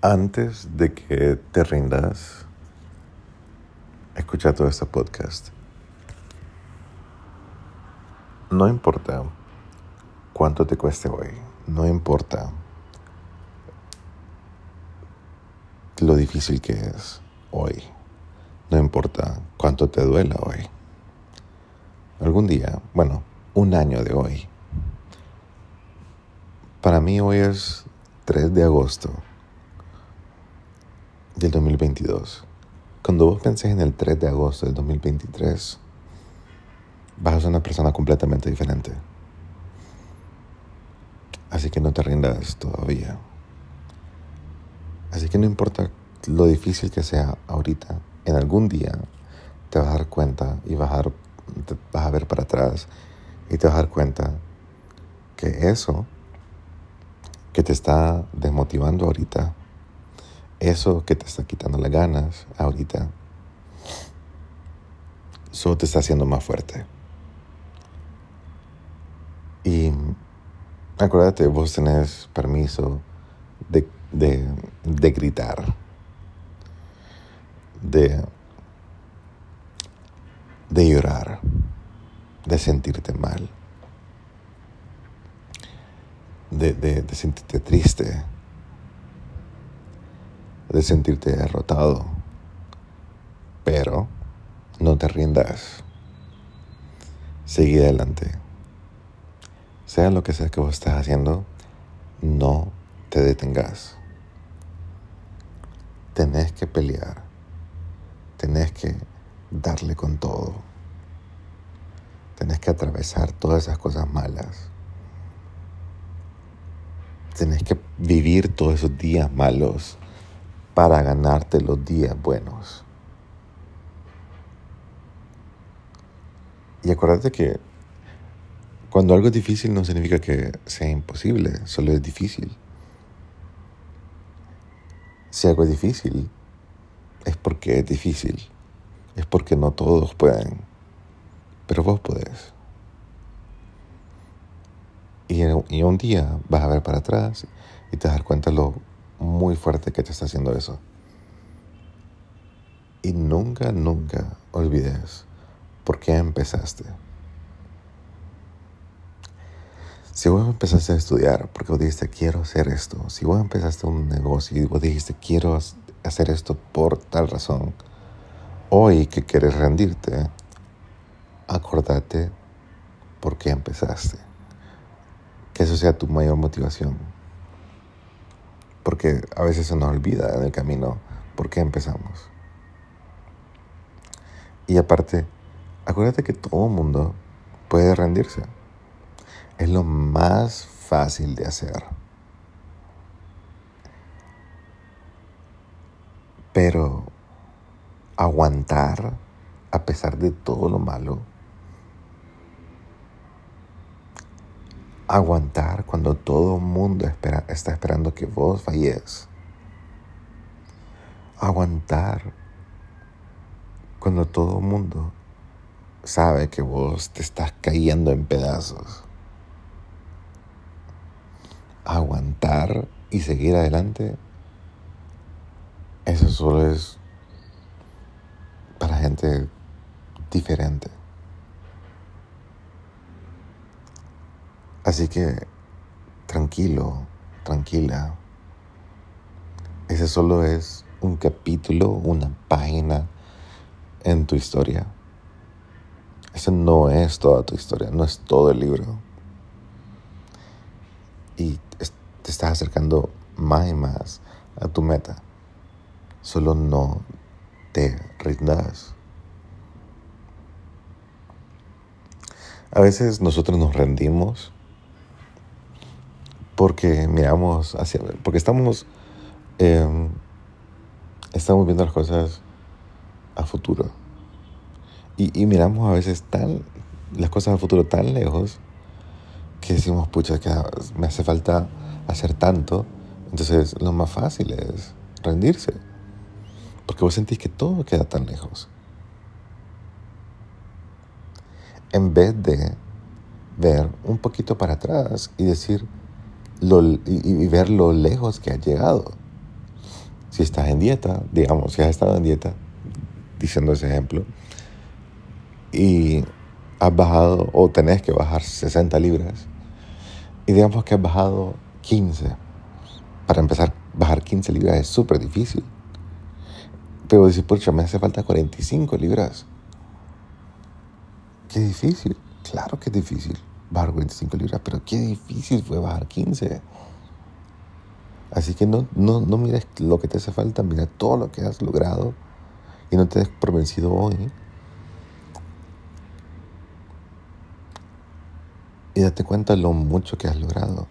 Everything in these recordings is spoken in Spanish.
Antes de que te rindas, escucha todo este podcast. No importa cuánto te cueste hoy, no importa lo difícil que es hoy, no importa cuánto te duela hoy. Algún día, bueno, un año de hoy. Para mí hoy es 3 de agosto del 2022. Cuando vos pensés en el 3 de agosto del 2023, vas a ser una persona completamente diferente. Así que no te rindas todavía. Así que no importa lo difícil que sea ahorita, en algún día te vas a dar cuenta y vas a, vas a ver para atrás y te vas a dar cuenta que eso que te está desmotivando ahorita eso que te está quitando las ganas ahorita, solo te está haciendo más fuerte. Y acuérdate, vos tenés permiso de, de gritar, de, de llorar, de sentirte mal, de, de sentirte triste de sentirte derrotado. Pero no te rindas. Sigue adelante. Sea lo que sea que vos estés haciendo, no te detengas. Tenés que pelear. Tenés que darle con todo. Tenés que atravesar todas esas cosas malas. Tenés que vivir todos esos días malos para ganarte los días buenos. Y acuérdate que cuando algo es difícil no significa que sea imposible, solo es difícil. Si algo es difícil, es porque es difícil. Es porque no todos pueden. Pero vos podés. Y, un día vas a ver para atrás y te vas cuenta lo muy fuerte que te está haciendo eso. Y nunca, nunca olvides por qué empezaste. Si vos empezaste a estudiar porque vos dijiste quiero hacer esto, si vos empezaste un negocio y vos dijiste quiero hacer esto por tal razón, hoy que quieres rendirte, acordate por qué empezaste. Que eso sea tu mayor motivación porque a veces se nos olvida en el camino por qué empezamos. Y aparte, acuérdate que todo mundo puede rendirse. Es lo más fácil de hacer. Pero aguantar a pesar de todo lo malo aguantar cuando todo el mundo está esperando que vos falles. Aguantar cuando todo el mundo sabe que vos te estás cayendo en pedazos. Aguantar y seguir adelante, eso solo es para gente diferente. Así que tranquilo, tranquila. Ese solo es un capítulo, una página en tu historia. Ese no es toda tu historia, no es todo el libro. Y te estás acercando más y más a tu meta. Solo no te rindas. A veces nosotros nos rendimos porque miramos hacia, porque estamos, em, estamos viendo las cosas a futuro. Y, miramos a veces tan, las cosas a futuro tan lejos que decimos, pucha, que me hace falta hacer tanto. Entonces lo más fácil es rendirse. Porque vos sentís que todo queda tan lejos. En vez de ver un poquito para atrás y decir, y, ver lo lejos que ha llegado. Si estás en dieta, digamos, si has estado en dieta, diciendo ese ejemplo, y has bajado o tenés que bajar 60 libras, y digamos que has bajado 15, para empezar, bajar 15 libras es súper difícil. Pero decir, pucha, me hace falta 45 libras. Qué difícil. Claro que es difícil bajar 45 libras, pero qué difícil fue bajar 15. Así que no, no, no mires lo que te hace falta, mira todo lo que has logrado y no te des por vencido hoy. Y date cuenta lo mucho que has logrado.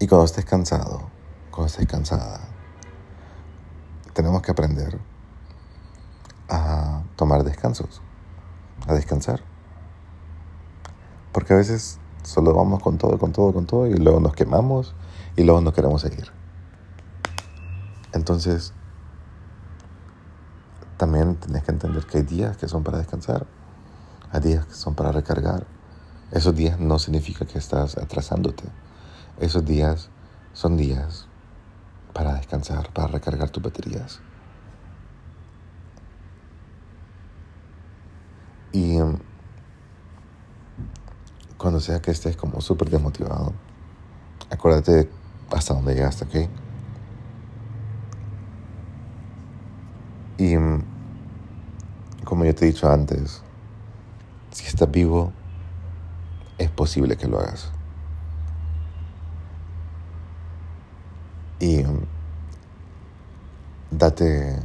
Y cuando estés cansado, cuando estés cansada, tenemos que aprender a tomar descansos, a descansar. Porque a veces solo vamos con todo, con todo, con todo y luego nos quemamos y luego no queremos seguir. Entonces, también tienes que entender que hay días que son para descansar, hay días que son para recargar. Esos días no significa que estás atrasándote. Esos días son días para descansar, para recargar tus baterías. Y em, cuando sea que estés como súper desmotivado, acuérdate hasta dónde llegaste, ¿ok? Y em, como yo te he dicho antes, si estás vivo, es posible que lo hagas. Y em, date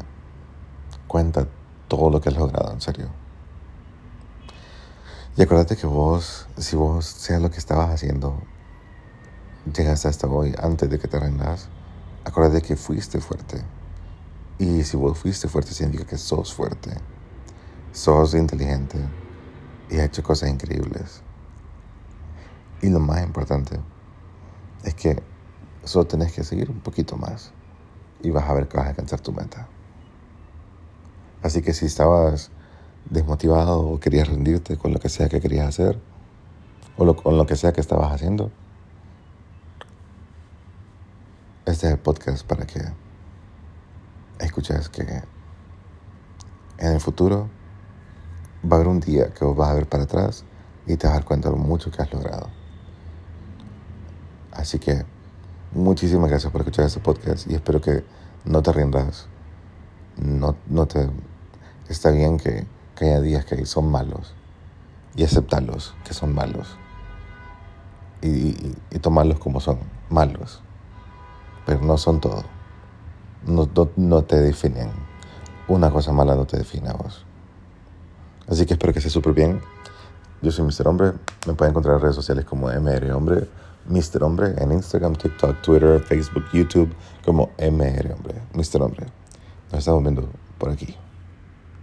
cuenta todo lo que has logrado, en serio. Y acuérdate que vos, si vos seas lo que estabas haciendo, llegaste hasta hoy antes de que te rendas, acuérdate que fuiste fuerte. Y si vos fuiste fuerte, significa que sos fuerte. Sos inteligente y has hecho cosas increíbles. Y lo más importante es que solo tenés que seguir un poquito más y vas a ver que vas a alcanzar tu meta. Así que si estabas desmotivado o querías rendirte con lo que sea que querías hacer o con lo que sea que estabas haciendo, este es el podcast para que escuches que en el futuro va a haber un día que vos vas a ver para atrás y te vas a dar cuenta de lo mucho que has logrado. Así que muchísimas gracias por escuchar este podcast y espero que no te rindas. No, no te... Está bien que que haya días que son malos y aceptarlos que son malos y, tomarlos como son malos, pero no son todo. No, no, te definen. Una cosa mala no te define a vos. Así que espero que esté súper bien. Yo soy Mr. Hombre. Me pueden encontrar en redes sociales como MR Hombre, Mr. Hombre, en Instagram, TikTok, Twitter, Facebook, YouTube, como MR Hombre, Mr. Hombre. Nos estamos viendo por aquí.